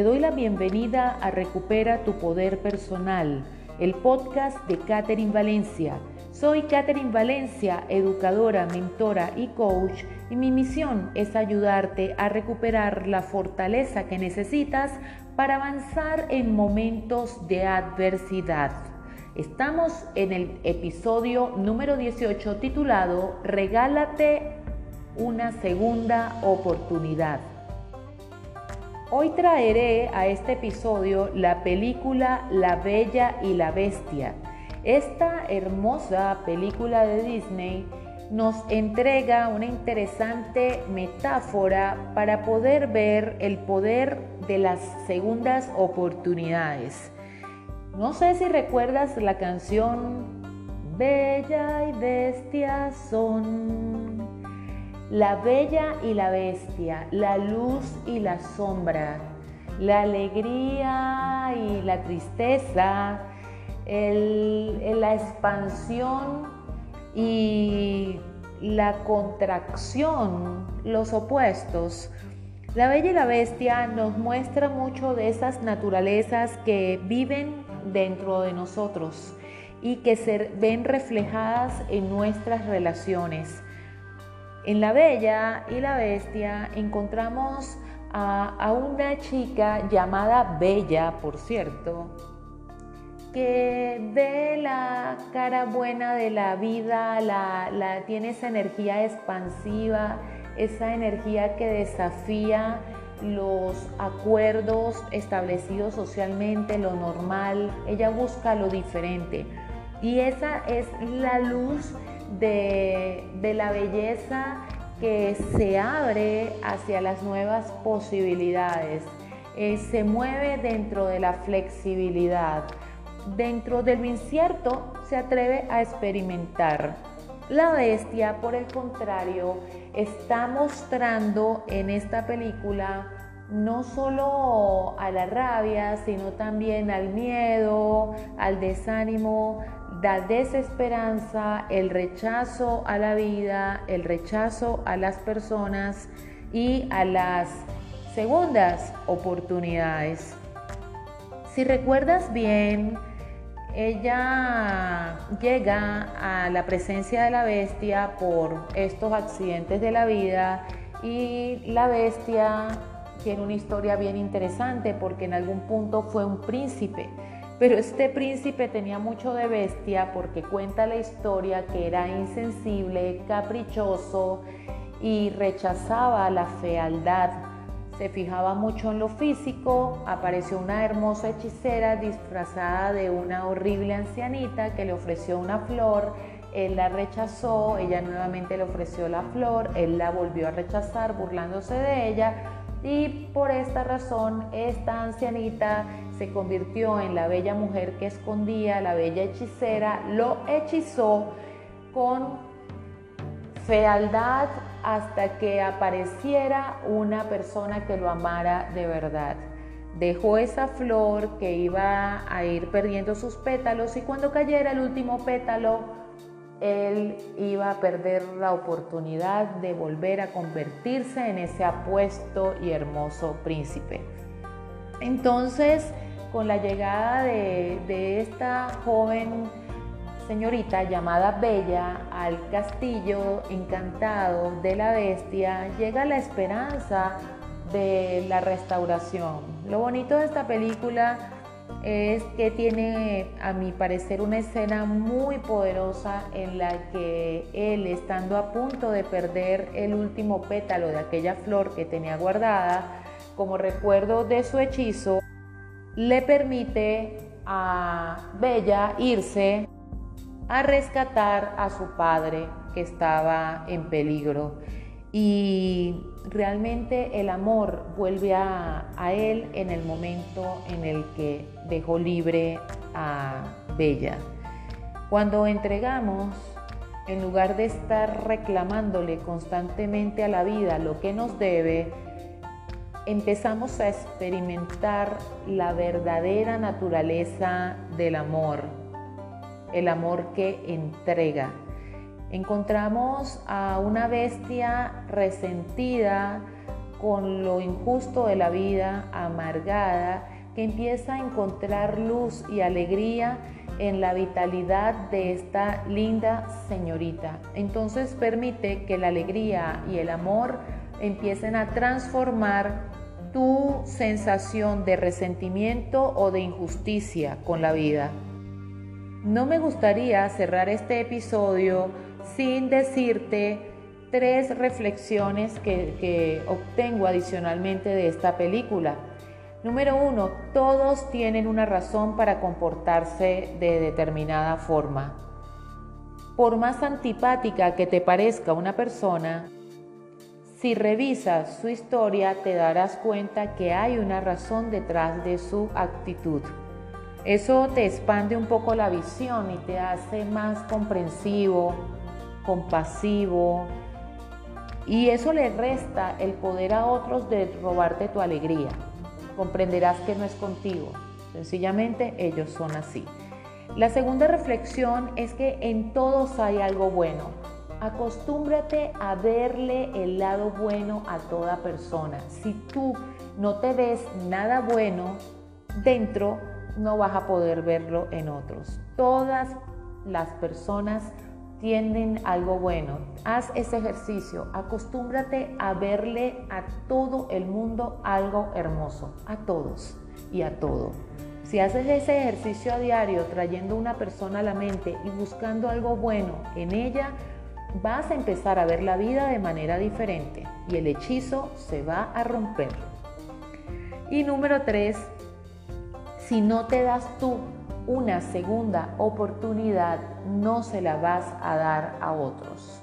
Te doy la bienvenida a Recupera tu Poder Personal, el podcast de Catherine Valencia. Soy Catherine Valencia, educadora, mentora y coach, y mi misión es ayudarte a recuperar la fortaleza que necesitas para avanzar en momentos de adversidad. Estamos en el episodio número 18 titulado Regálate una segunda oportunidad. Hoy traeré a este episodio la película La Bella y la Bestia. Esta hermosa película de Disney nos entrega una interesante metáfora para poder ver el poder de las segundas oportunidades. No sé si recuerdas la canción Bella y Bestia son la bella y la bestia, la luz y la sombra, la alegría y la tristeza, la expansión y la contracción, los opuestos. La Bella y la Bestia nos muestra mucho de esas naturalezas que viven dentro de nosotros y que se ven reflejadas en nuestras relaciones. En La Bella y la Bestia encontramos a, una chica llamada Bella, por cierto, que ve la cara buena de la vida, la, tiene esa energía expansiva, esa energía que desafía los acuerdos establecidos socialmente, lo normal, ella busca lo diferente. Y esa es la luz de, la belleza que se abre hacia las nuevas posibilidades, eh, se mueve dentro de la flexibilidad, dentro de lo incierto se atreve a experimentar. La bestia, por el contrario, está mostrando en esta película no solo a la rabia, sino también al miedo, al desánimo, la desesperanza, el rechazo a la vida, el rechazo a las personas y a las segundas oportunidades. Si recuerdas bien, ella llega a la presencia de la bestia por estos accidentes de la vida y la bestia tiene una historia bien interesante porque en algún punto fue un príncipe pero este príncipe tenía mucho de bestia porque cuenta la historia que era insensible, caprichoso y rechazaba la fealdad. Se fijaba mucho en lo físico, apareció una hermosa hechicera disfrazada de una horrible ancianita que le ofreció una flor, él la rechazó, ella nuevamente le ofreció la flor, él la volvió a rechazar burlándose de ella y por esta razón esta ancianita se convirtió en la bella mujer que escondía, la bella hechicera, lo hechizó con fealdad hasta que apareciera una persona que lo amara de verdad. Dejó esa flor que iba a ir perdiendo sus pétalos y cuando cayera el último pétalo, él iba a perder la oportunidad de volver a convertirse en ese apuesto y hermoso príncipe. Entonces, con la llegada de, esta joven señorita llamada Bella al castillo encantado de la bestia, llega la esperanza de la restauración. Lo bonito de esta película es que tiene, a mi parecer, una escena muy poderosa en la que él, estando a punto de perder el último pétalo de aquella flor que tenía guardada, como recuerdo de su hechizo, le permite a Bella irse a rescatar a su padre que estaba en peligro. Y realmente el amor vuelve a, él en el momento en el que dejó libre a Bella. Cuando entregamos, en lugar de estar reclamándole constantemente a la vida lo que nos debe, empezamos a experimentar la verdadera naturaleza del amor, el amor que entrega. Encontramos a una bestia resentida con lo injusto de la vida, amargada, que empieza a encontrar luz y alegría en la vitalidad de esta linda señorita. Entonces permite que la alegría y el amor empiecen a transformar tu sensación de resentimiento o de injusticia con la vida. No me gustaría cerrar este episodio sin decirte tres reflexiones que, obtengo adicionalmente de esta película. Número uno, todos tienen una razón para comportarse de determinada forma. Por más antipática que te parezca una persona, si revisas su historia te darás cuenta que hay una razón detrás de su actitud. Eso te expande un poco la visión y te hace más comprensivo, compasivo, y eso le resta el poder a otros de robarte tu alegría. Comprenderás que no es contigo, sencillamente ellos son así. La segunda reflexión es que en todos hay algo bueno. Acostúmbrate a verle el lado bueno a toda persona. Si tú no te ves nada bueno dentro, no vas a poder verlo en otros. Todas las personas tienen algo bueno. Haz ese ejercicio, acostúmbrate a verle a todo el mundo algo hermoso, a todos y a todo. Si haces ese ejercicio a diario, trayendo una persona a la mente y buscando algo bueno en ella, vas a empezar a ver la vida de manera diferente y el hechizo se va a romper. Y número tres, si no te das tú una segunda oportunidad no se la vas a dar a otros.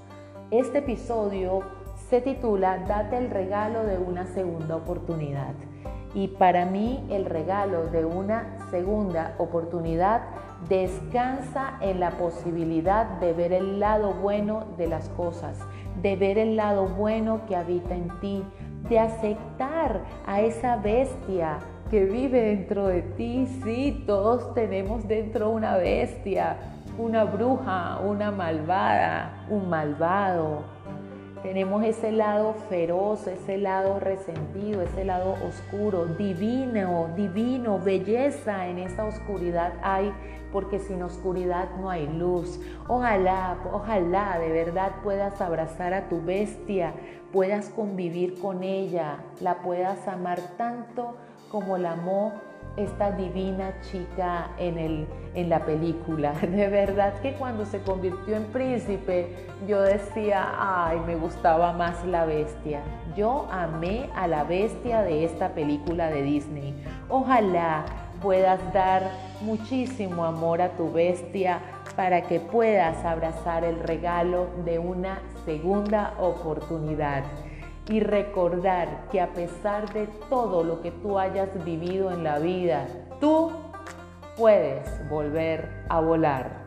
Este episodio se titula Date el regalo de una segunda oportunidad. Y para mí el regalo de una segunda oportunidad descansa en la posibilidad de ver el lado bueno de las cosas, de ver el lado bueno que habita en ti, de aceptar a esa bestia que vive dentro de ti. Sí, todos tenemos dentro una bestia, una bruja, una malvada, un malvado. Tenemos ese lado feroz, ese lado resentido, ese lado oscuro, divino, divino, belleza en esa oscuridad hay, porque sin oscuridad no hay luz. Ojalá, ojalá de verdad puedas abrazar a tu bestia, puedas convivir con ella, la puedas amar tanto como la amó esta divina chica en, el, en la película. De verdad que cuando se convirtió en príncipe, yo decía, ay, me gustaba más la bestia. Yo amé a la bestia de esta película de Disney. Ojalá puedas dar muchísimo amor a tu bestia para que puedas abrazar el regalo de una segunda oportunidad y recordar que a pesar de todo lo que tú hayas vivido en la vida, tú puedes volver a volar.